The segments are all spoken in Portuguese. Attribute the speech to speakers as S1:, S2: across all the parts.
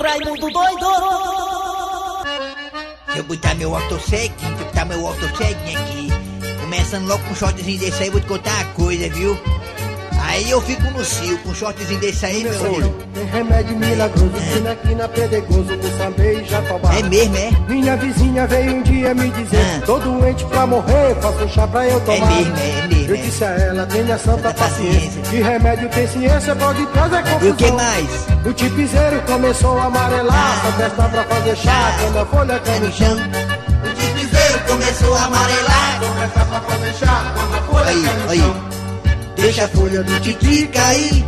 S1: Raimundo doido!
S2: Se eu botar meu autosec, se eu botar meu autosec aqui, começando logo com um shortzinho desse aí, vou te contar uma coisa, viu? Aí eu fico no cio, com um shortzinho desse aí, meu filho.
S3: Tem remédio milagroso, quina pedregoso, moçambique e jatobá.
S2: É mesmo, é?
S3: Minha vizinha veio um dia me dizer
S2: Ah.
S3: Tô doente pra morrer, faça um chá pra eu tomar
S2: mesmo, é mesmo,
S3: Eu
S2: é.
S3: disse a ela, tenha santa
S2: Santa
S3: paciência
S2: paciência.
S3: Que remédio tem ciência, pode trazer confusão
S2: E o que mais?
S3: O tipizeiro começou a amarelar Só testa pra fazer chá, quando a folha cai no chão
S2: O tipizeiro começou a amarelar.
S3: Testa pra fazer chá, quando a folha cai no
S2: aí.
S3: chão
S2: Deixa a folha do titi cair.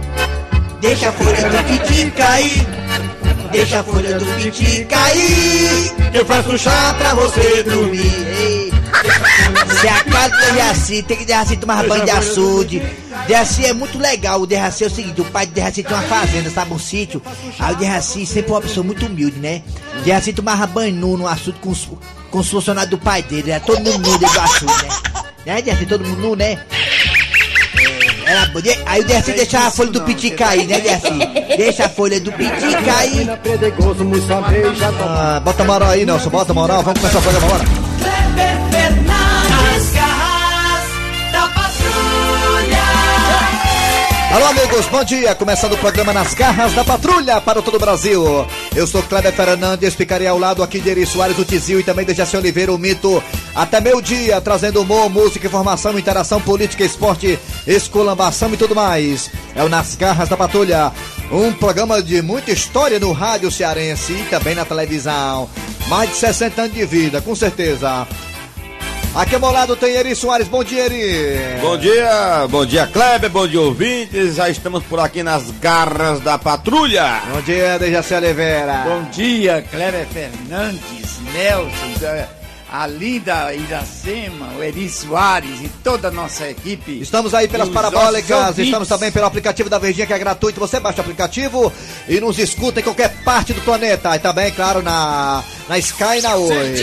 S2: Deixa a folha do titi cair. Deixa a folha do titi cair.
S4: Eu faço chá
S2: Pra você dormir. Se a casa do Dejaci tem que Dejaci tomar banho de açude. Dejaci é muito legal. O Dejaci é o seguinte: o pai de Dejaci tem uma fazenda, sabe? Um sítio. Aí o Dejaci sempre foi uma pessoa muito humilde, né? Dejaci tomava banho nu no açude com os, com os funcionários do pai dele. Era todo mundo nu dentro do açude, né? Né, Dejaci? Todo mundo nu, né? Era Aí o Dejaci deixava a folha do piti cair, né, Dejaci? Deixa a folha do piti cair.
S5: Ah, bota moral aí, Nelson, bota moral. Vamos começar o programa agora. Alô, amigos, bom dia. Começando o programa Nas Garras da Patrulha para todo o Brasil. Eu sou Kleber Fernandes, ficarei ao lado aqui de Eri Soares, o Tizil e também de Jaci Oliveira, o Mito. Até meio dia, trazendo humor, música, informação, interação, política, esporte, esculambação e tudo mais. É o Nas Garras da Patrulha. Um programa de muita história no rádio cearense e também na televisão. Mais de 60 anos de vida, com certeza. Aqui ao meu lado tem Eri Soares. Bom dia, Eri.
S4: Bom dia, bom dia Kleber, bom dia ouvintes. Já estamos por aqui nas garras da patrulha.
S5: Bom dia, Dejaci Oliveira.
S6: Bom dia, Cléber Fernandes, Nelson, a linda Iracema, o Eri Soares e toda a nossa equipe.
S5: Estamos aí pelas
S6: os
S5: parabólicas, estamos também pelo aplicativo da Verdinha que é gratuito. Você baixa o aplicativo e nos escuta em qualquer parte do planeta. E também, claro, na, na Sky e na Oi.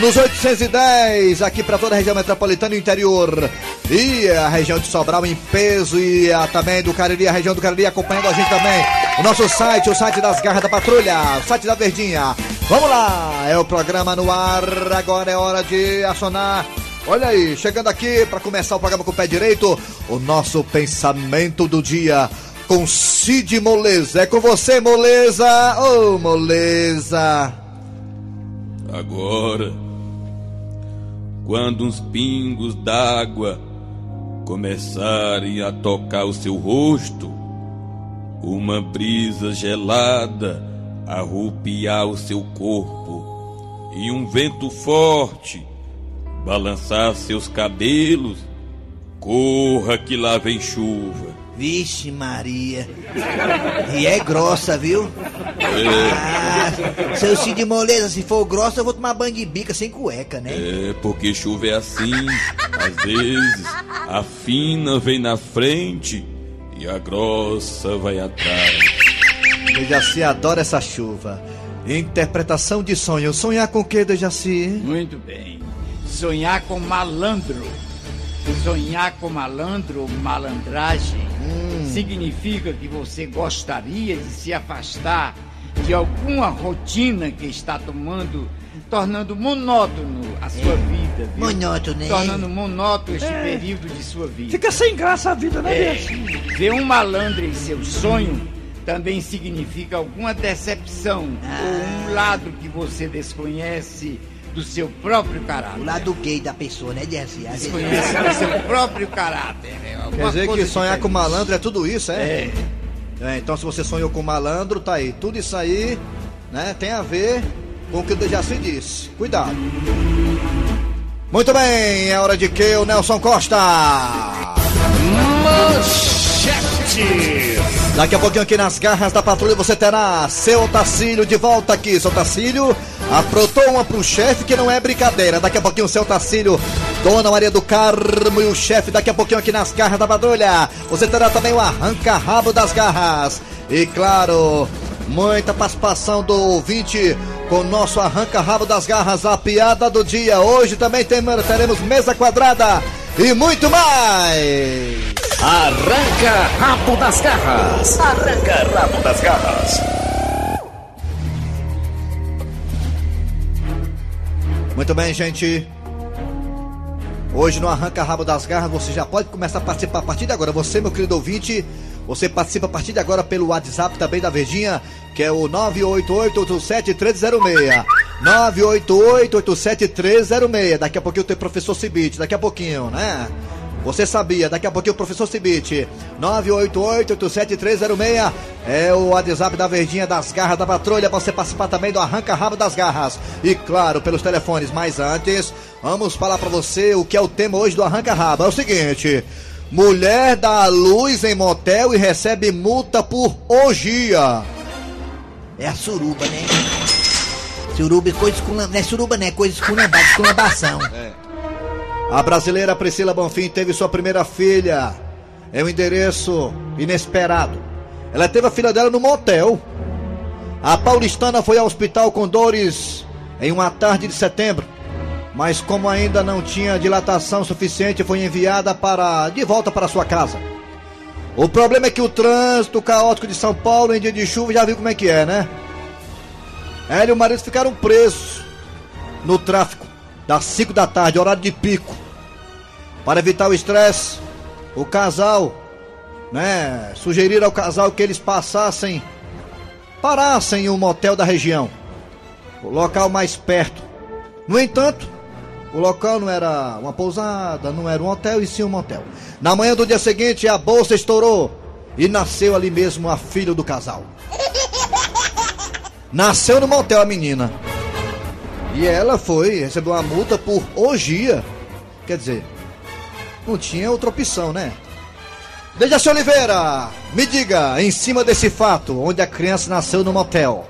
S5: Nos 810, aqui para toda a região metropolitana e interior. E a região de Sobral em peso e a, também do Cariri, a região do Cariri acompanhando a gente também. O nosso site, o site das Garras da Patrulha, o site da Verdinha. Vamos lá, é o programa no ar. Agora é hora de acionar Olha aí, chegando aqui para começar o programa com o pé direito, o nosso pensamento do dia com Cid Moleza. É com você, Moleza! Ô, Moleza!
S7: Agora, quando uns pingos d'água começarem a tocar o seu rosto, uma brisa gelada arrupiar o seu corpo e um vento forte balançar seus cabelos, corra que lá vem chuva.
S2: Vixe Maria. E é grossa, viu? Ah, seu Cid Moleza, se for grossa, eu vou tomar banho de bica sem cueca, né?
S7: É, porque chuva é assim. Às vezes, a fina vem na frente e a grossa vai atrás.
S5: Dejaci adora essa chuva. Interpretação de sonho. Sonhar com o que, Dejaci?
S6: Muito bem. Sonhar com malandro. Sonhar com malandro malandragem significa que você gostaria de se afastar de alguma rotina que está tomando, tornando monótono a sua vida. Viu?
S2: Monótono, né?
S6: Tornando monótono este período de sua vida.
S8: Fica sem graça a vida, né,
S6: É, ver um malandro em seu sonho também significa alguma decepção ou um lado que você desconhece do seu próprio
S2: O
S6: caráter.
S2: lado gay da pessoa, né, Dejaci? Às vezes-
S6: Desconhece do seu próprio caráter. é alguma
S5: Quer dizer que sonhar com malandro é tudo isso, é?
S6: É.
S5: É, então se você sonhou com malandro, tá aí. Tudo isso aí, né, tem a ver com o que o Dejaci disse. Cuidado. Muito bem, é hora de que o Nelson Costa. Daqui a pouquinho aqui nas garras da patrulha você terá seu Tacílio de volta aqui. Seu Tacílio aprontou uma pro chefe que não é brincadeira. Daqui a pouquinho o seu Tacílio, Dona Maria do Carmo e o chefe daqui a pouquinho aqui nas garras da patrulha. Você terá também o arranca-rabo das garras. E claro, muita participação do ouvinte com o nosso arranca-rabo das garras, a piada do dia. Hoje também tem- teremos mesa quadrada e muito mais.
S9: Arranca rabo das garras. Arranca rabo das garras.
S5: Muito bem, gente. Hoje no Arranca Rabo das Garras você já pode começar a participar a partir de agora. Você, meu querido ouvinte, você participa a partir de agora pelo WhatsApp também da Verdinha, que é o 988-87-306. 988-87-306. Daqui a pouquinho tem professor Cibite, daqui a pouquinho, né? Você sabia, daqui a pouquinho o professor Cibite. 988-87-306 é o WhatsApp da Verdinha das Garras da Patrulha. Você participar também do Arranca Rabo das Garras. E claro, pelos telefones. Mas antes, vamos falar pra você o que é o tema hoje do Arranca Rabo. É o seguinte. Mulher dá luz em motel e recebe multa por orgia.
S2: É a suruba, né? Suruba é coisa com Não é suruba, né? É coisa com lambação. com lambação.
S5: A brasileira Priscila Bonfim teve sua primeira filha em um endereço inesperado. Ela teve a filha dela no motel. A paulistana foi ao hospital com dores em uma tarde de setembro, mas como ainda não tinha dilatação suficiente, foi enviada para de volta para sua casa. O problema é que o trânsito caótico de São Paulo em dia de chuva já viu como é que é, né? Ela e o marido ficaram presos no tráfico das 5 da tarde, horário de pico. Para evitar o estresse, o casal, né, sugeriram ao casal que eles passassem, parassem em um motel da região, o local mais perto. No entanto, o local não era uma pousada, não era um hotel e sim um motel. Na manhã do dia seguinte, a bolsa estourou e nasceu ali mesmo a filha do casal. Nasceu no motel a menina. E ela foi, recebeu uma multa por orgia. Quer dizer, não tinha outra opção, né? Dejaci Oliveira, me diga, em cima desse fato, onde a criança nasceu no motel.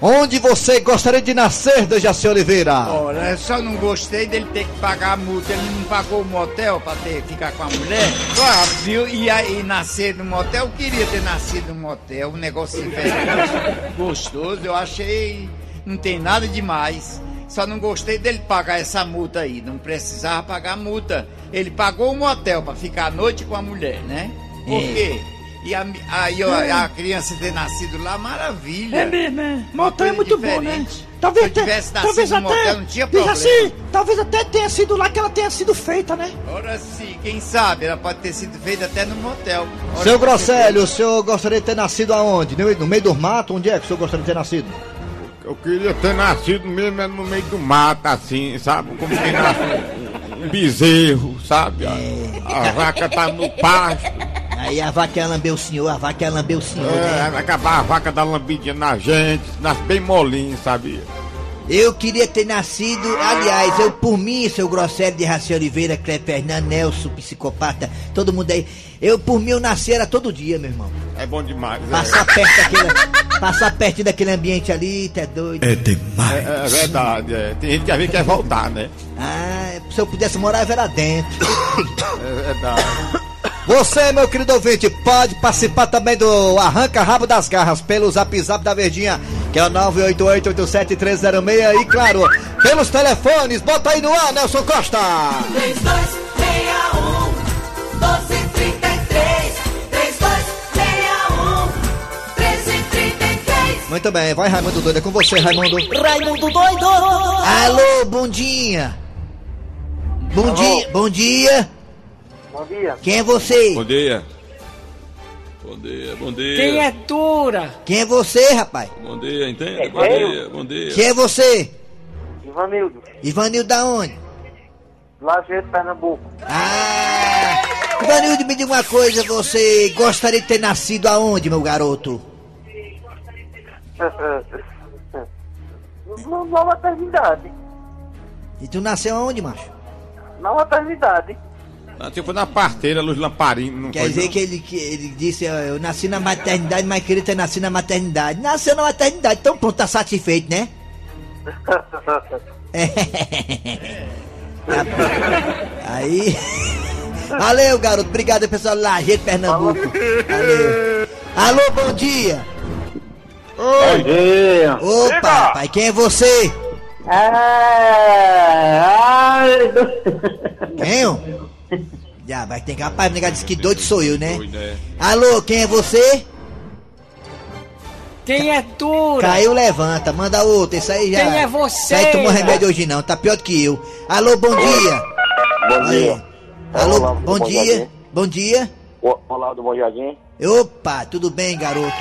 S5: Onde você gostaria de nascer, Dejaci Oliveira?
S6: Olha, eu só não gostei dele ter que pagar a multa. Ele não pagou o motel pra ter, ficar com a mulher. Claro, viu? E aí nascer no motel, eu queria ter nascido no motel. Um negócio diferente, gostoso. Eu achei. Não tem nada demais. Só não gostei dele pagar essa multa aí. Não precisava pagar a multa. Ele pagou o motel pra ficar à noite com a mulher, né? Por
S2: É.
S6: quê? E a, aí ó, a criança ter nascido lá, maravilha.
S8: É mesmo, é. Motel é muito bom, né?
S6: diferente.
S8: Talvez
S6: Se eu
S8: até,
S6: tivesse
S8: talvez
S6: nascido no
S8: até,
S6: motel, não tinha
S8: diz
S6: problema.
S8: assim, talvez até tenha sido lá que ela tenha sido feita, né?
S6: Ora sim, quem sabe? Ela pode ter sido feita até no motel. Olha
S5: Seu Grosselio, o senhor gostaria de ter nascido aonde? No meio- No meio do mato? Onde é que o senhor gostaria de ter nascido?
S4: Eu queria ter nascido mesmo é no meio do mato, assim, sabe? Como quem nasce um, bezerro, sabe? A, a vaca tá no pasto.
S2: Aí a vaca ia lamber o senhor, a vaca ia lamber o senhor,
S4: É,
S2: né?
S4: acabar a vaca dar lambidinha na gente, nasce bem molinho, sabia?
S2: Eu queria ter nascido, aliás, eu por mim, seu Grosselio de Raci Oliveira, Cleber Fernando, Nelson, psicopata, todo mundo aí. Eu por mim eu nasci era todo dia, meu irmão.
S4: É bom demais. é.
S2: Passar perto daquele, passar perto daquele ambiente ali, tá doido.
S4: É, é verdade, é. Tem gente que às vezes quer voltar, né?
S2: Ah, se eu pudesse morar, eu era dentro.
S4: É verdade.
S5: Você, meu querido ouvinte, pode participar também do Arranca Rabo das Garras pelo zap zap da Verdinha, que é o 988-87306 e claro, pelos telefones, bota aí no ar, Nelson Costa!
S1: 3261 1233
S5: Muito bem, vai Raimundo Doido, é com você, Raimundo.
S1: Raimundo doido
S2: Alô, bom dia. Bom dia, bom dia.
S3: Bom dia.
S2: Quem é você?
S7: Bom dia. Bom dia, bom dia.
S8: Quem é dura?
S2: Quem é você, rapaz?
S7: Bom dia, entende?
S3: É
S7: bom dia, bom dia.
S2: Quem é você?
S3: Ivanildo,
S2: Ivanildo da onde?
S3: Lajeado, Pernambuco.
S2: Ah! Ivanildo, me diga uma coisa, você gostaria de ter nascido aonde, meu garoto?
S3: Na maternidade.
S2: E tu nasceu aonde, macho?
S3: Na maternidade.
S4: Ah, Tipo na parteira, luz lamparina, não
S2: Quer dizer
S4: não?
S2: que ele, que ele disse, ó, eu nasci na maternidade, mas queria ter nascido na maternidade. Nasceu na maternidade, então pronto, tá satisfeito, né? Tá bom. Aí. Valeu, garoto. Obrigado, pessoal. Lajeito, Pernambuco. Valeu. Alô, bom dia.
S3: Bom dia.
S2: Opa, pai, quem é você?
S3: Ai,
S2: Quem? Já, vai ter que. Rapaz, o negócio disse que doido sou eu, né?
S7: Né?
S2: Alô, quem é você?
S9: Quem é tu?
S2: Caiu, levanta, manda outro, isso aí já.
S9: Quem é você?
S2: Isso aí tomou remédio hoje não, tá pior do que eu. Alô, bom dia.
S10: Bom dia.
S2: Alô, bom dia. Bom dia.
S10: Olá, do Bom Jardim.
S2: Opa, tudo bem, garoto?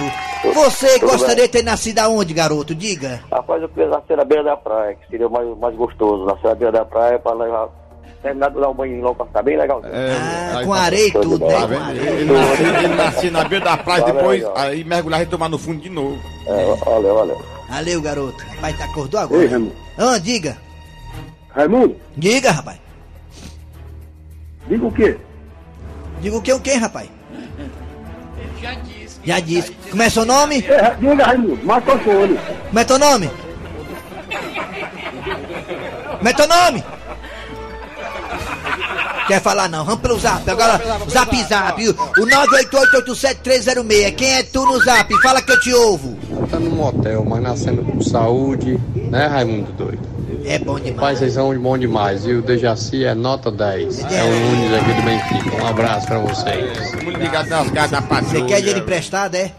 S2: Você
S10: Tudo
S2: gostaria
S10: bem.
S2: de ter nascido aonde, garoto? Diga.
S10: Rapaz, eu queria nascer na beira da praia, que seria mais, mais gostoso. Nascer na beira da praia pra levar. Terminar de dar um banho logo pra ficar bem legal.
S2: Ah,
S4: aí
S2: com
S4: tá-
S2: areia e tudo, né?
S4: Tá
S2: Com
S4: vendo?
S2: areia.
S4: Ele ele nascia na beira da praia,
S10: Valeu,
S4: depois
S10: legal.
S4: aí mergulhar e tomar no fundo de novo.
S10: É, valeu, valeu.
S2: Valeu, garoto. Rapaz, tá acordou agora?
S11: Ei, Raimundo.
S2: Ah, diga.
S11: Raimundo,
S2: Diga, rapaz.
S11: diga o quê?
S2: Diga o que, o que, rapaz?
S6: Ele já disse.
S2: Já disse. Como é seu nome?
S11: É, diga, Raimundo, marca o fone.
S2: Como é teu nome? Como é teu nome? Quer falar não? Vamos pelo zap. Agora, zap zap. O 98887-306. Quem é tu no zap? Fala que eu te ouvo.
S12: Tá no motel, mas nascendo com saúde, né, Raimundo doido?
S2: É bom
S12: Pai,
S2: demais.
S12: vocês são bom demais, e o Dejaci é nota 10. É o Nunes aqui do Benfica. Um abraço pra vocês.
S4: Muito ligado nas casas da patrulha.
S2: Você quer dinheiro emprestado, é?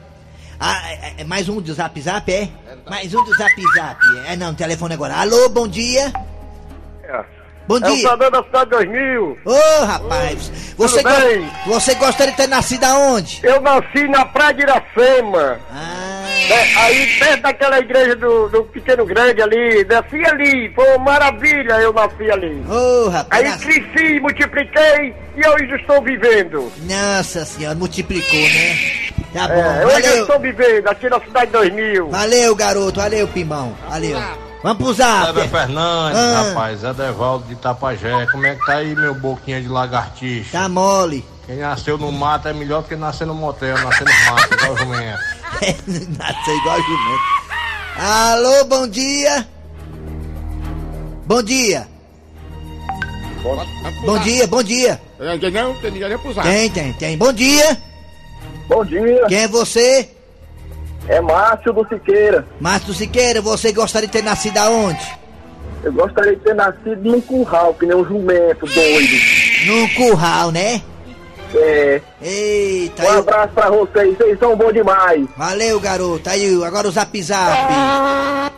S2: Ah, é, é mais um do zap zap, é? Mais um do zap zap. É não, telefone agora. Alô, bom dia. Bom
S11: É o
S2: dia.
S11: Cidadão da Cidade 2000.
S2: Ô, rapaz. Você,
S11: bem?
S2: você gostaria de ter nascido aonde?
S11: Eu nasci na Praia de Iracema.
S2: Ah,
S11: É, aí perto daquela igreja do, do Pequeno Grande ali, nasci ali, foi uma maravilha eu nasci ali.
S2: ô, rapaz.
S11: Aí cresci, multipliquei e hoje estou vivendo.
S2: Nossa senhora, multiplicou, né? Tá bom,
S11: É, hoje eu estou vivendo aqui na Cidade 2000.
S2: Valeu, garoto, valeu, Pimão. Valeu. Vamos pro zap.
S12: Kleber Fernandes,
S2: Ah.
S12: rapaz, é Devaldo de Tapajé. Como é que tá aí, meu boquinha de lagartixa?
S2: Tá mole.
S12: Quem nasceu no mato é melhor do que nascer no motel, nascer no mato, igual jumento.
S2: Nasceu igual jumento. Alô, bom dia. Bom dia. Bom dia, bom dia.
S4: Não, tem ninguém pro.
S2: Tem, tem, tem. Bom dia.
S11: Bom dia,
S2: Quem é você?
S11: é Márcio do Siqueira.
S2: Márcio Siqueira, você gostaria de ter nascido aonde?
S11: Eu gostaria de ter nascido num curral, que nem um jumento doido.
S2: Num curral, né?
S11: É,
S2: Eita,
S11: um abraço pra vocês, vocês são bons demais.
S2: valeu, garoto. Aí, agora o zap zap.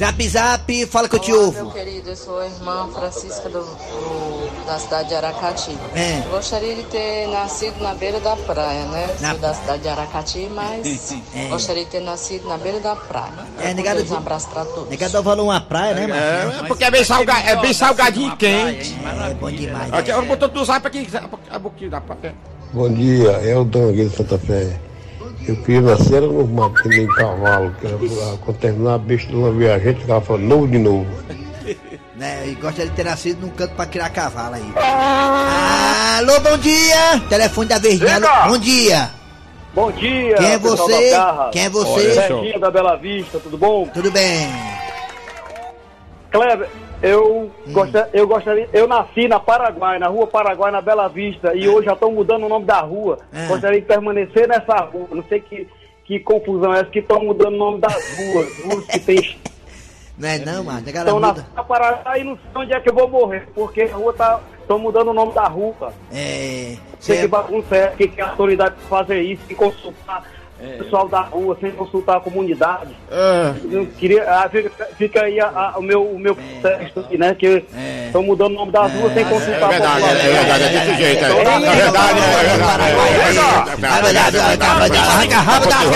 S2: Zap zap, fala que eu te ouvo.
S13: Meu querido, eu sou a irmã Francisca do, do- da cidade de Aracati.
S2: É.
S13: Eu Gostaria de ter nascido na beira da praia, né?
S2: Na-
S13: Sou da cidade de Aracati, mas
S2: É.
S13: gostaria de ter nascido na beira da praia.
S2: É, negado-
S13: Um abraço pra todos.
S2: Negado valor uma praia, né, mano?
S4: É, porque é bem, salga, é bem salgadinho e quente.
S2: É bom demais.
S4: Aqui,
S2: né?
S4: eu botou do zap aqui, a boquinha da praia.
S11: Bom dia, é o Dom aqui de Santa Fé. Eu queria nascer no mato, que nem cavalo, que era, quando terminar a bicha de uma viajante, ficava falando novo de novo.
S2: Né, e gostaria de ter nascido num canto pra criar cavalo aí. Alô, bom dia! Telefone da Verdinha. Bom dia!
S11: Bom dia,
S2: Quem é você? Quem é você?
S11: Serginho da Bela Vista, tudo bom?
S2: Tudo bem?
S11: Kleber, eu,
S2: Hum.
S11: gosta, eu gostaria, eu nasci na Paraguai, na rua Paraguai, na Bela Vista, e hoje já estão mudando o nome da rua.
S2: É.
S11: Gostaria de permanecer nessa rua, não sei que, que confusão é essa que estão mudando o nome das ruas, ruas que tem.
S2: Não é não, mano. A galera muda.
S11: na Paraguai e não sei onde é que eu vou morrer, porque a rua tá. Estão mudando o nome da rua.
S2: É.
S11: Sei que bagunça é, que, que a autoridade fazer isso, sem consultar o pessoal da rua, sem consultar a comunidade.
S4: É.
S11: Eu queria, ah, fica, fica aí a- a- o meu, o meu protesto aqui, né? Que
S2: É.
S11: estão mudando o nome das ruas sem
S4: É
S11: consultar
S4: verdade, é verdade, é desse jeito. É
S11: Então,
S4: verdade, é verdade. É verdade,
S2: É verdade, é verdade. Arranca rabo
S1: das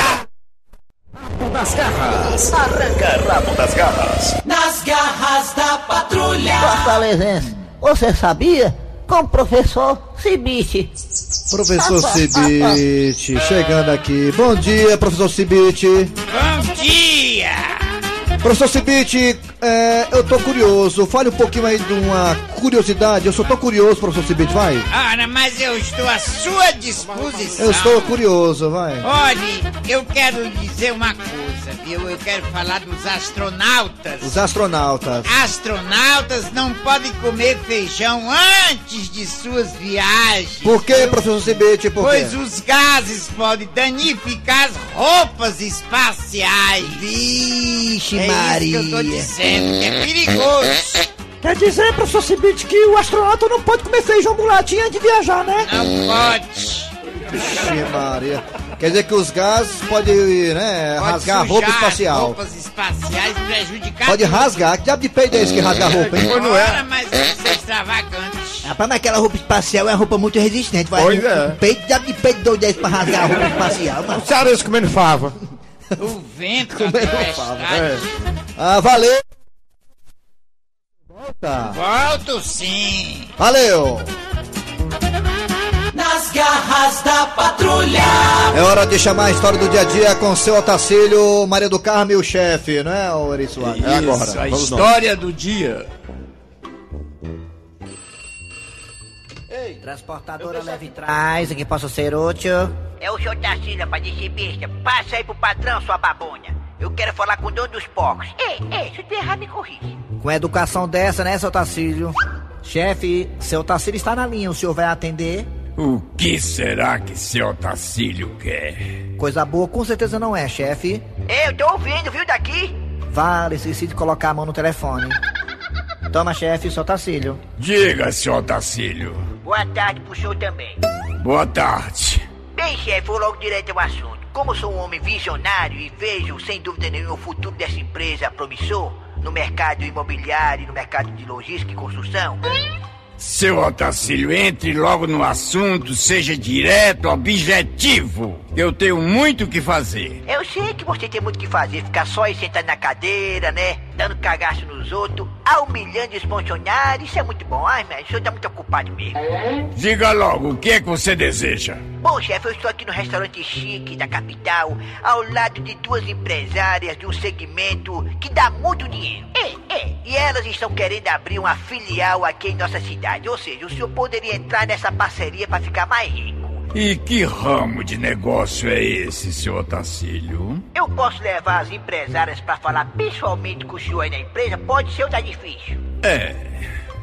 S1: garras. Arranca rabo das garras. Nas garras da patrulha.
S8: Fortalezense, você sabia? Com o professor Cibite.
S5: Professor Cibite, chegando aqui. Bom dia, professor Cibite.
S6: Bom dia!
S5: Professor Cibite, é, eu tô curioso. Fale um pouquinho aí de uma curiosidade. Eu só tô curioso, professor Cibite, vai.
S6: Ora, mas eu estou à sua disposição.
S5: Eu estou curioso, vai.
S6: Olhe, eu quero dizer uma coisa, viu? Eu quero falar dos astronautas.
S5: Os astronautas.
S6: Astronautas não podem comer feijão antes de suas viagens.
S5: Por que, professor Cibite? Por quê?
S6: Pois os gases podem danificar as roupas espaciais.
S2: Vixe,
S6: é
S2: Maria.
S6: isso que eu tô dizendo, que é perigoso.
S8: Quer dizer, professor Cibite, que o astronauta não pode comer feijão mulatinho antes de viajar, né?
S6: Não pode.
S5: Vixe, Maria. Quer dizer que os gases podem né,
S8: Pode
S5: rasgar a roupa espacial.
S8: roupas espaciais prejudicar.
S5: Pode
S8: tudo.
S5: rasgar. Que diabo de peido é esse que rasga a roupa, hein?
S8: Ora, mas isso é extravagante.
S14: Rapaz, mas aquela roupa espacial é uma roupa muito resistente. Vai
S4: Pois
S14: um,
S4: é.
S14: um peito, diabo de peito doido desse pra rasgar a roupa espacial, mano.
S4: O cearense comendo fava.
S8: O vento,
S5: Comendo
S8: tempestade.
S4: É.
S5: Ah, valeu. Volta.
S8: Volto sim.
S5: Valeu.
S1: Nas garras da patrulha.
S5: É hora de chamar a história do dia a dia com seu Otacílio, Maria do Carmo e o chefe, não é, Soares?
S4: É agora.
S8: A
S4: Vamos
S8: história do dia.
S15: Transportadora leve trás, em que posso ser útil.
S2: É o senhor Tarcísio, rapaz, de besta. Passa aí pro patrão, sua babonha. Eu quero falar com o dono dos porcos. Ei, ei, se eu tiver errado, me corrige.
S15: Com educação dessa, né, seu Tacílio? Chefe, seu Tacílio está na linha, o senhor vai atender?
S8: O que será que seu Tacílio quer?
S15: Coisa boa, com certeza não é, chefe.
S2: Eu tô ouvindo, viu, daqui?
S15: Vale, esqueci de colocar a mão no telefone. Toma, chefe, seu Tacílio.
S8: Diga, seu Tacílio.
S2: Boa tarde pro senhor também.
S8: Boa tarde.
S2: Bem, chefe, vou logo direto ao assunto. Como sou um homem visionário e vejo, sem dúvida nenhuma, o futuro dessa empresa promissor no mercado imobiliário, no mercado de logística e construção,
S8: Seu Otacílio, entre logo no assunto, seja direto, objetivo. Eu tenho muito o que fazer.
S2: eu sei que você tem muito o que fazer, ficar só aí sentado na cadeira, né? Dando cagaço nos outros, humilhando os funcionários, isso é muito bom. Ai, mas o senhor tá muito ocupado mesmo.
S8: Diga logo, o que é que você deseja?
S2: Bom, chefe, eu estou aqui no restaurante chique da capital, ao lado de duas empresárias de um segmento que dá muito dinheiro. É, é. E elas estão querendo abrir uma filial aqui em nossa cidade. Ou seja, o senhor poderia entrar nessa parceria para ficar mais rico.
S8: E que ramo de negócio é esse, seu Otacílio?
S2: Eu posso levar as empresárias para falar pessoalmente com o senhor aí na empresa? Pode ser ou tá difícil?
S8: É,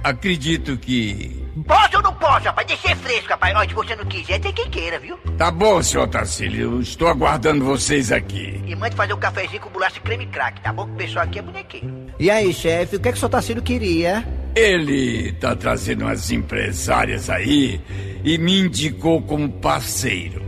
S8: acredito que.
S2: Posso ou não posso, rapaz? Deixa ser fresco, rapaz. Se você não quiser, tem quem queira, viu?
S8: Tá bom, seu Otacílio, estou aguardando vocês aqui.
S2: E mande fazer um cafezinho com bolacha e creme crack, tá bom? Que o pessoal aqui é bonequeiro.
S15: E aí, chefe, o que é que o seu Tacílio queria?
S8: Ele tá trazendo umas empresárias aí e me indicou como parceiro.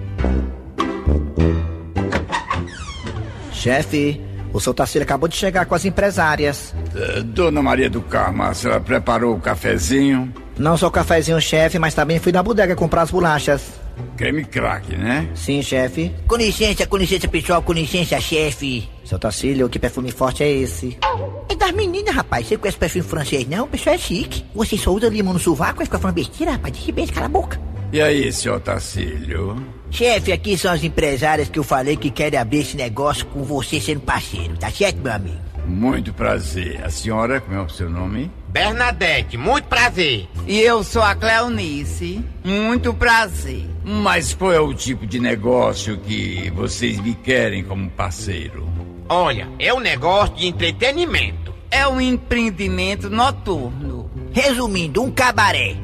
S15: Chefe, o seu Tacílio acabou de chegar com as empresárias.
S8: Eh, Dona Maria do Carmo, a senhora preparou o cafezinho?
S15: Não só o cafezinho, chefe, mas também fui na bodega comprar as bolachas.
S8: Creme crack, né?
S15: Sim, chefe.
S2: Com licença, com licença, pessoal, com licença, chefe.
S15: Seu Tacílio, que perfume forte é esse?
S2: É das meninas, rapaz. Você conhece perfume francês, não? O pessoal é chique. Você só usa limão no sovaco e fica falando besteira, rapaz. Deixa bem, cala a boca.
S8: E aí, seu Tacílio?
S2: Chefe, aqui são as empresárias que eu falei que querem abrir esse negócio com você sendo parceiro, tá certo, meu amigo?
S8: Muito prazer. A senhora, como é o seu nome?
S16: Bernadette, muito prazer.
S6: E eu sou a Cleonice. Muito prazer.
S8: Mas qual é o tipo de negócio que vocês me querem como parceiro?
S16: Olha, é um negócio de entretenimento.
S6: É um empreendimento noturno.
S2: Resumindo, um cabaré.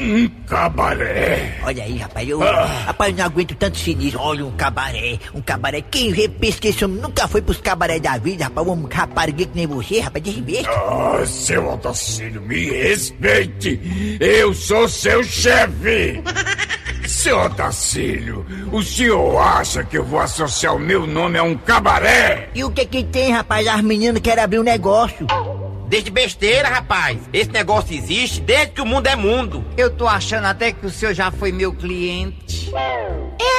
S8: Um cabaré?
S2: Olha aí, rapaz, eu,
S8: Ah.
S2: rapaz, eu não aguento tanto sinistro. Olha, um cabaré, um cabaré. Quem vê, pensa que esse homem nunca foi pros cabaré da vida, rapaz. Um rapariguê que nem você, rapaz, besta.
S8: Ah, seu Otacílio, me respeite. Eu sou seu chefe. Seu Otacílio, o senhor acha que eu vou associar o meu nome a um cabaré?
S2: E o que que tem, rapaz? As meninas querem abrir um negócio.
S16: Desde besteira, rapaz. Esse negócio existe desde que o mundo é mundo.
S6: Eu tô achando até que o senhor já foi meu cliente.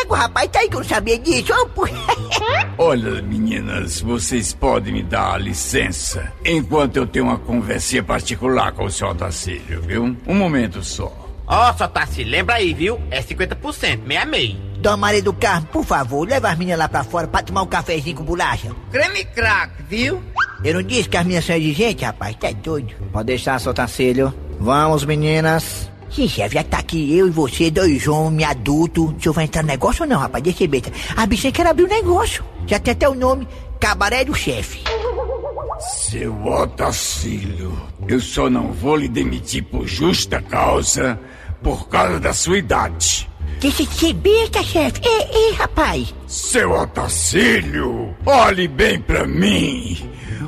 S2: Égua, rapaz, tá aí que eu não sabia disso.
S8: Olha, meninas, vocês podem me dar licença enquanto eu tenho uma conversinha particular com o senhor Otacílio, viu? Um momento só.
S16: Ó, só tá se lembra aí, viu? É 50%, meia meia.
S2: Dona Maria do Carmo, por favor, leva as meninas lá pra fora pra tomar um cafezinho com bolacha.
S6: Creme crack, viu?
S2: Eu não disse que as meninas são exigentes, rapaz? Tá doido.
S15: Pode deixar, seu Tacílio. Vamos, meninas.
S2: Sim, chefe, já tá aqui eu e você, dois homens adultos. O senhor vai entrar no negócio ou não, rapaz? Deixa eu ver. A bichinha quer abrir o negócio. Já tem até o nome, Cabaré do Chefe.
S8: Seu Otacílio, eu só não vou lhe demitir por justa causa por causa da sua idade.
S2: Deixa de ser besta, chefe. Ei, ei, rapaz.
S8: Seu Otacílio, olhe bem pra mim.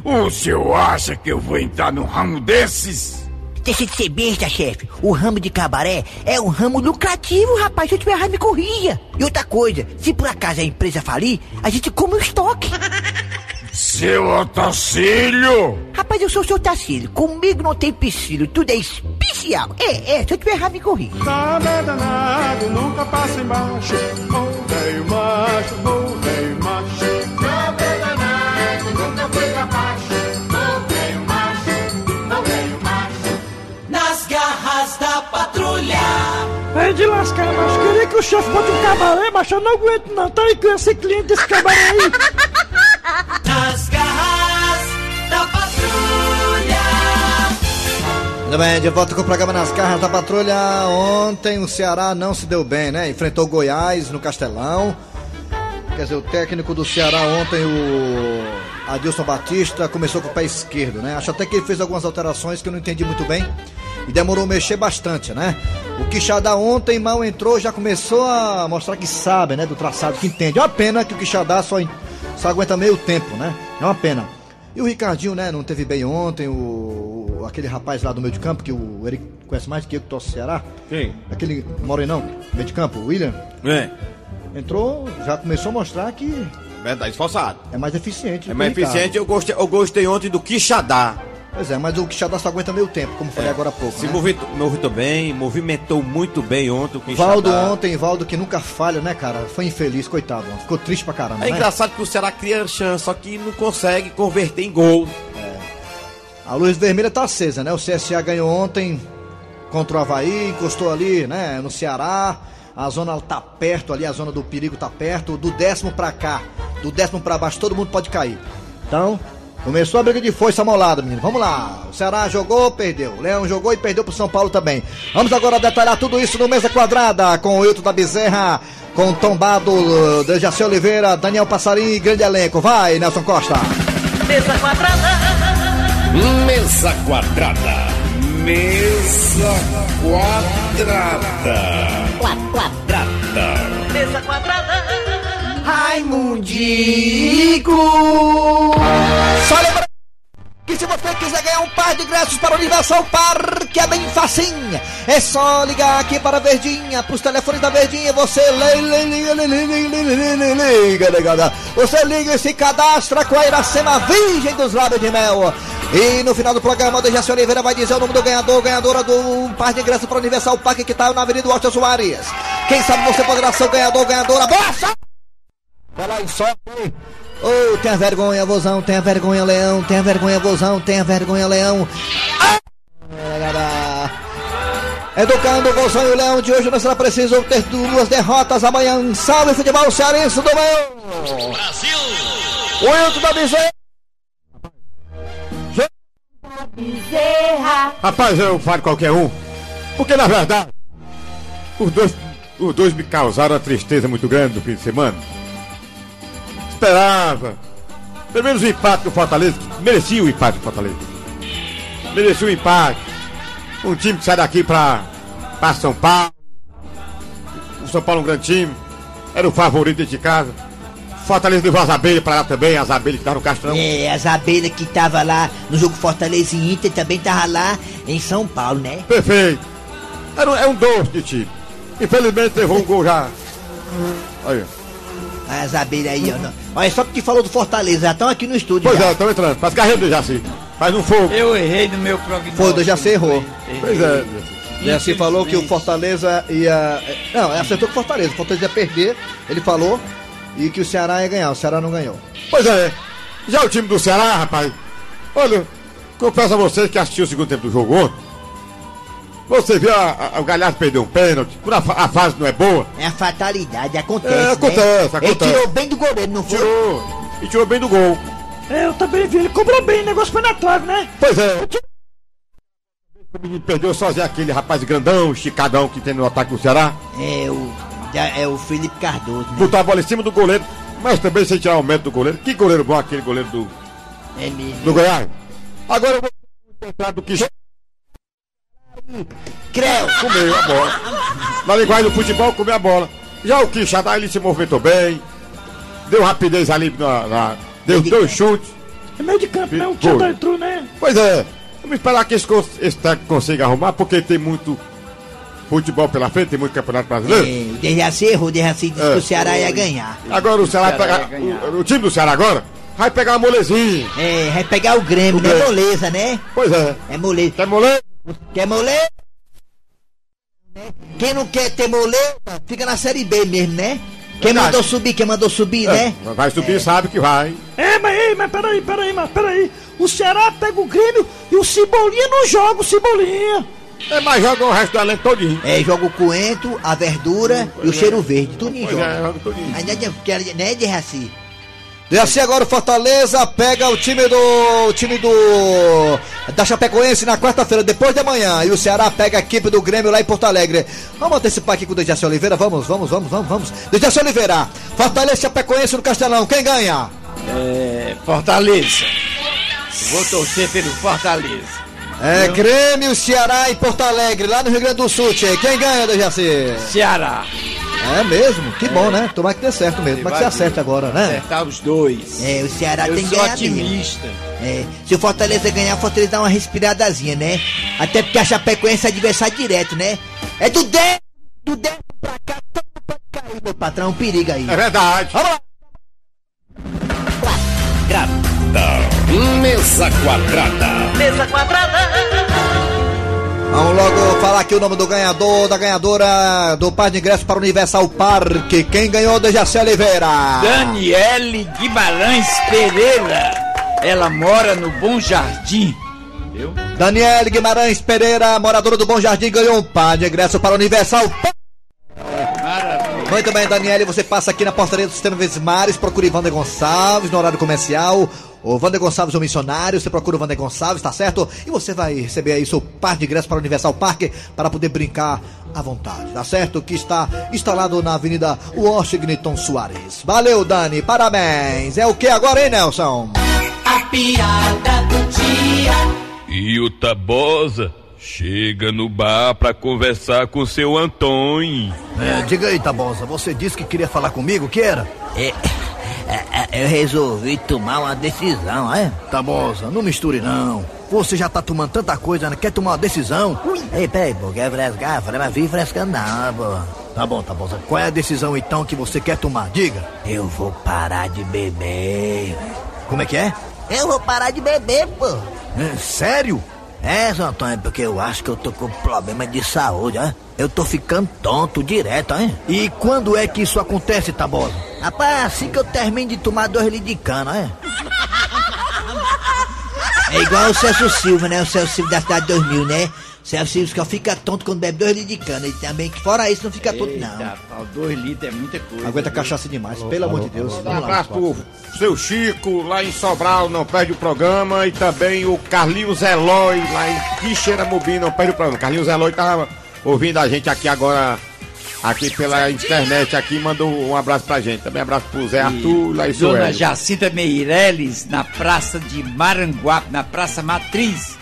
S8: O senhor acha que eu vou entrar num ramo desses?
S9: Deixa de ser besta, chefe. O ramo de cabaré é um ramo lucrativo, rapaz. Se eu tiver errado, me corria. E outra coisa, se por acaso a empresa falir, a gente come o estoque.
S4: Seu Otacílio!
S9: Rapaz, eu sou o seu Tacílio. Comigo não tem piscílio, tudo é especial. É, é, se eu tiver errado, me corrija.
S3: Nada é danado, nunca passa embaixo. Velho macho, velho macho.
S17: De lascar, mas queria que o chefe bote um cabaré, mas eu não aguento não. Tá aí com esse cliente desse cabaré aí.
S1: Nas garras da patrulha.
S5: Muito bem, de volta com o programa Nas Garras da Patrulha. Ontem o Ceará não se deu bem, né? Enfrentou o Goiás no Castelão. Quer dizer, o técnico do Ceará ontem, o Adilson Batista, começou com o pé esquerdo, né? Acho até que ele fez algumas alterações que eu não entendi muito bem. E demorou a mexer bastante, né? O Quixadá ontem mal entrou, já começou a mostrar que sabe, né? Do traçado, que entende. É uma pena que o Quixadá só, só aguenta meio tempo, né? É uma pena. E o Ricardinho, né, não teve bem ontem, o, aquele rapaz lá do meio de campo, que o Eric conhece mais do que eu que torce o Ceará.
S4: Quem?
S5: Aquele morenão, meio de campo, o William.
S4: É.
S5: Entrou, já começou a mostrar que
S4: Verdade, esforçado.
S5: é mais eficiente.
S4: É mais eficiente, eu gostei, eu gostei ontem do Quixadá.
S5: Pois é, mas o Quixadá só aguenta meio tempo, como falei agora há pouco.
S4: Se
S5: né?
S4: movimentou, movimentou bem, movimentou muito bem ontem o Quixadá.
S5: Valdo ontem, Valdo que nunca falha, né, cara? Foi infeliz, coitado. Ficou triste pra caramba.
S4: É
S5: né?
S4: engraçado que o Ceará cria chance, só que não consegue converter em gol.
S5: A luz vermelha tá acesa, né? O CSA ganhou ontem contra o Havaí, encostou ali, né, no Ceará. A zona tá perto ali, a zona do perigo tá perto. Do décimo pra cá, do décimo pra baixo, todo mundo pode cair. Então, começou a briga de foice amolada, menino. Vamos lá. O Ceará jogou, perdeu. O Leão jogou e perdeu pro São Paulo também. Vamos agora detalhar tudo isso no Mesa Quadrada com o Hilton da Bezerra, com Tombado, Dejaci Oliveira, Daniel Passarinho e grande elenco. Vai, Nelson Costa.
S1: Mesa quadrada.
S18: Mesa quadrada. Mesa quadrada. Quadrada.
S1: Mesa quadrada.
S2: Raimundico! Só lembrando que se você quiser ganhar um par de ingressos para o Universal Parque é bem facinho. É só ligar aqui para a Verdinha, para os telefones da Verdinha. Você liga, liga. Você liga e se cadastra com a Iracema Virgem dos Lábios de Mel. E no final do programa, o Dejaci Oliveira vai dizer o nome do ganhador, ganhadora do par de ingressos para o Universal Parque que está na Avenida Washington Soares. Quem sabe você poderá ser o ganhador, ganhadora. Boa sorte! Vai lá em Ô, tenha vergonha, vozão, tenha vergonha, leão, tenha vergonha, vozão, tenha vergonha, leão. Ah! Educando o vozão e o leão de hoje, nós será preciso ter duas derrotas amanhã. Salve futebol cearense do meu!
S18: Brasil!
S2: O Hilton da Bezerra.
S9: Bezerra.
S4: Rapaz, eu falo qualquer um. Porque na verdade, os dois, os dois me causaram uma tristeza muito grande no fim de semana. Esperava. Pelo menos o empate do Fortaleza. Merecia o empate do Fortaleza. Merecia o empate. Um time que sai daqui pra, pra São Paulo. O São Paulo é um grande time. Era o favorito dentro de casa. Fortaleza levou as abelhas pra lá também, as abelhas que estavam no castrão.
S2: É, as abelhas que tava lá no jogo Fortaleza e Inter também tava lá em São Paulo, né?
S4: Perfeito. Era um, é um doce de time. Infelizmente levou um gol já. Aí.
S2: As abelhas aí, ó. Olha, só porque falou do Fortaleza, já estão aqui no estúdio.
S4: Pois
S2: já.
S4: é, estão entrando. Faz carreira do Jaci. Faz um fogo.
S6: Eu errei no meu prognóstico.
S5: Foi, o Dejaci errou.
S4: Pois é.
S5: Dejaci falou que o Fortaleza ia. Não, acertou que o Fortaleza. O Fortaleza ia perder, ele falou. E que o Ceará ia ganhar. O Ceará não ganhou.
S4: Pois é. Já o time do Ceará, rapaz. Olha, confesso a vocês que assisti o segundo tempo do jogo ontem. Você viu a, a- o Galhardo perder um pênalti, a, a fase não é boa.
S2: É a fatalidade, acontece.
S4: É,
S2: né?
S4: acontece, acontece.
S2: Ele tirou bem do goleiro, não foi?
S4: Tirou. E tirou bem do gol.
S17: É, eu também vi, ele cobrou bem, o negócio foi na trave, né?
S4: Pois é. O menino perdeu sozinho aquele rapaz grandão, esticadão que tem no ataque do Ceará.
S2: É o, é o Felipe Cardoso, né?
S4: Botou a bola em cima do goleiro, mas também sem tirar o mérito do goleiro. Que goleiro bom aquele goleiro do,
S2: É mesmo.
S4: do Goiás. Agora eu vou do que
S2: Creu.
S4: comeu a bola. Na linguagem do futebol, comeu a bola. Já o Quixadá, ele se movimentou bem. Deu rapidez ali na. na- deu dois chutes.
S17: É meio de campo, né? O. Tchadá entrou, né?
S4: Pois é. Vamos esperar que esse, esse técnico consiga arrumar, porque tem muito futebol pela frente, tem muito campeonato brasileiro.
S2: É, o Dejaci errou, o disse
S4: É.
S2: que o Ceará ia ganhar.
S4: Agora o Ceará vai pegar. O, o time do Ceará agora vai pegar uma molezinha.
S2: É, vai pegar o Grêmio, né?
S4: Grêmio.
S2: Moleza, né?
S4: Pois é.
S2: É moleza.
S4: Quer moleza?
S2: Quer moleza? Quem não quer ter moleza, fica na Série B mesmo, né? Quem
S4: Verdade.
S2: mandou subir, quem mandou subir, né?
S4: É, vai subir, sabe que vai.
S17: É, mas, ei, mas peraí, peraí, mas peraí. O Ceará pega o Grêmio e o Cebolinha não joga o Cebolinha.
S4: É, mas joga o resto do elenco todinho.
S2: É, joga o coentro, a verdura e o cheiro verde, tudo em
S4: Pois
S2: jogo.
S4: é, joga tudinho.
S2: Aí, né, quer- né, Dejaci?
S5: Dejaci agora o Fortaleza pega o time do. O time do. Da Chapecoense na quarta-feira, depois de amanhã. E o Ceará pega a equipe do Grêmio lá em Porto Alegre. Vamos antecipar aqui com o Dejaci Oliveira? Vamos, vamos, vamos, vamos, vamos. Dejaci Oliveira, Fortaleza Chapecoense no Castelão. Quem ganha?
S6: É, Fortaleza. Vou torcer pelo Fortaleza.
S5: É Grêmio, Ceará e Porto Alegre, lá no Rio Grande do Sul, tchê. Quem ganha, Dejaci?
S6: Ceará.
S5: É mesmo? Que bom, né? Tomara que dê certo mesmo. Tomara que você acerte agora, né?
S6: Acertar os dois.
S2: É, o Ceará
S6: Eu
S2: tem que
S6: sou
S2: ganhar mesmo.
S6: otimista.
S2: É, se o Fortaleza ganhar, o Fortaleza dá uma respiradazinha, né? Até porque a Chapecoense é adversário direto, né? É do 10, do 10 pra cá, pode cair, meu patrão, é um perigo aí.
S4: É verdade.
S5: Vamos lá.
S18: Mesa quadrada.
S9: Mesa quadrada.
S5: Vamos logo falar aqui o nome do ganhador, da ganhadora do par de ingresso para o Universal Parque. Quem ganhou, Dejaci Oliveira?
S6: Daniele Guimarães Pereira. Ela mora no Bom Jardim. Viu?
S5: Daniele Guimarães Pereira, moradora do Bom Jardim, ganhou um par de ingresso para o Universal Parque. Muito bem, Daniele, você passa aqui na portaria do Sistema Vesmares, procure Wander Gonçalves no horário comercial. O Wander Gonçalves é o missionário, você procura o Wander Gonçalves, tá certo? E você vai receber aí seu par de ingressos para o Universal Parque para poder brincar à vontade, tá certo? Que está instalado na Avenida Washington Soares. Valeu, Dani, parabéns. É o que agora, hein, Nelson?
S1: A piada do dia.
S7: E o Tabosa chega no bar pra conversar com seu Antônio.
S8: É, diga aí, Tabosa, você disse que queria falar comigo, que era?
S19: É, eu resolvi tomar uma decisão, é?
S8: Tabosa, não misture não. Você já tá tomando tanta coisa, né? Quer tomar uma decisão?
S19: Ei, peraí, pô, quer frescar? Mas vi frescando não, pô.
S8: Tá bom, Tabosa. Qual é a decisão então que você quer tomar? Diga.
S19: Eu vou parar de beber.
S8: Como é que é?
S19: Eu vou parar de beber, pô.
S8: É, sério?
S19: É, seu Antônio, porque eu acho que eu tô com problema de saúde, ó. Eu tô ficando tonto direto, hein?
S8: E quando é que isso acontece, Tabosa?
S19: Rapaz, assim que eu termino de tomar dois litros de cana, é?
S2: É igual o Celso Silva, né? O Celso Silva da cidade 2000, né? O Celso Silva que fica tonto quando bebe dois litros de cana. E também, que fora isso, não fica tonto, não.
S6: Eita, pau, dois litros é muita coisa.
S5: Aguenta cachaça demais, pelo amor de Deus.
S4: Um
S5: Vamos lá.
S4: abraço pro seu Chico, lá em Sobral, não perde o programa. E também o Carlinhos Eloy, lá em Quixeramobim, não perde o programa. Carlinhos Eloy tava ouvindo a gente aqui agora, aqui pela internet, aqui, mandou um abraço pra gente. Também abraço pro Zé Arthur, lá em
S6: Dona
S4: Sueli.
S6: Jacinta Meireles, na praça de Maranguape, na praça matriz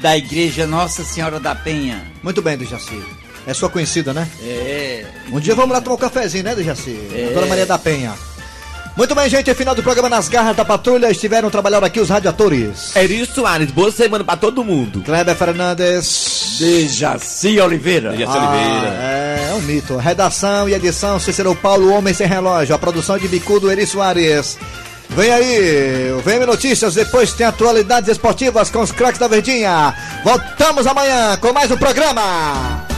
S6: da igreja Nossa Senhora da Penha.
S5: Muito bem, Dejaci. É sua conhecida, né?
S6: É.
S5: Um dia vamos lá tomar um cafezinho, né, Dejaci?
S6: É.
S5: Dona Maria da Penha. Muito bem, gente. Final do programa Nas Garras da Patrulha. Estiveram trabalhando aqui os radiatores.
S20: Eri Soares, boa semana pra todo mundo.
S5: Kleber Fernandes.
S6: Dejaci Oliveira.
S20: Dejaci
S5: Ah,
S20: Oliveira.
S5: É, é um mito. Redação e edição, Cícero Paulo, Homem Sem Relógio. A produção de Bicudo, Eri Soares. Vem aí, o VM Notícias, depois tem atualidades esportivas com os craques da Verdinha. Voltamos amanhã com mais um programa.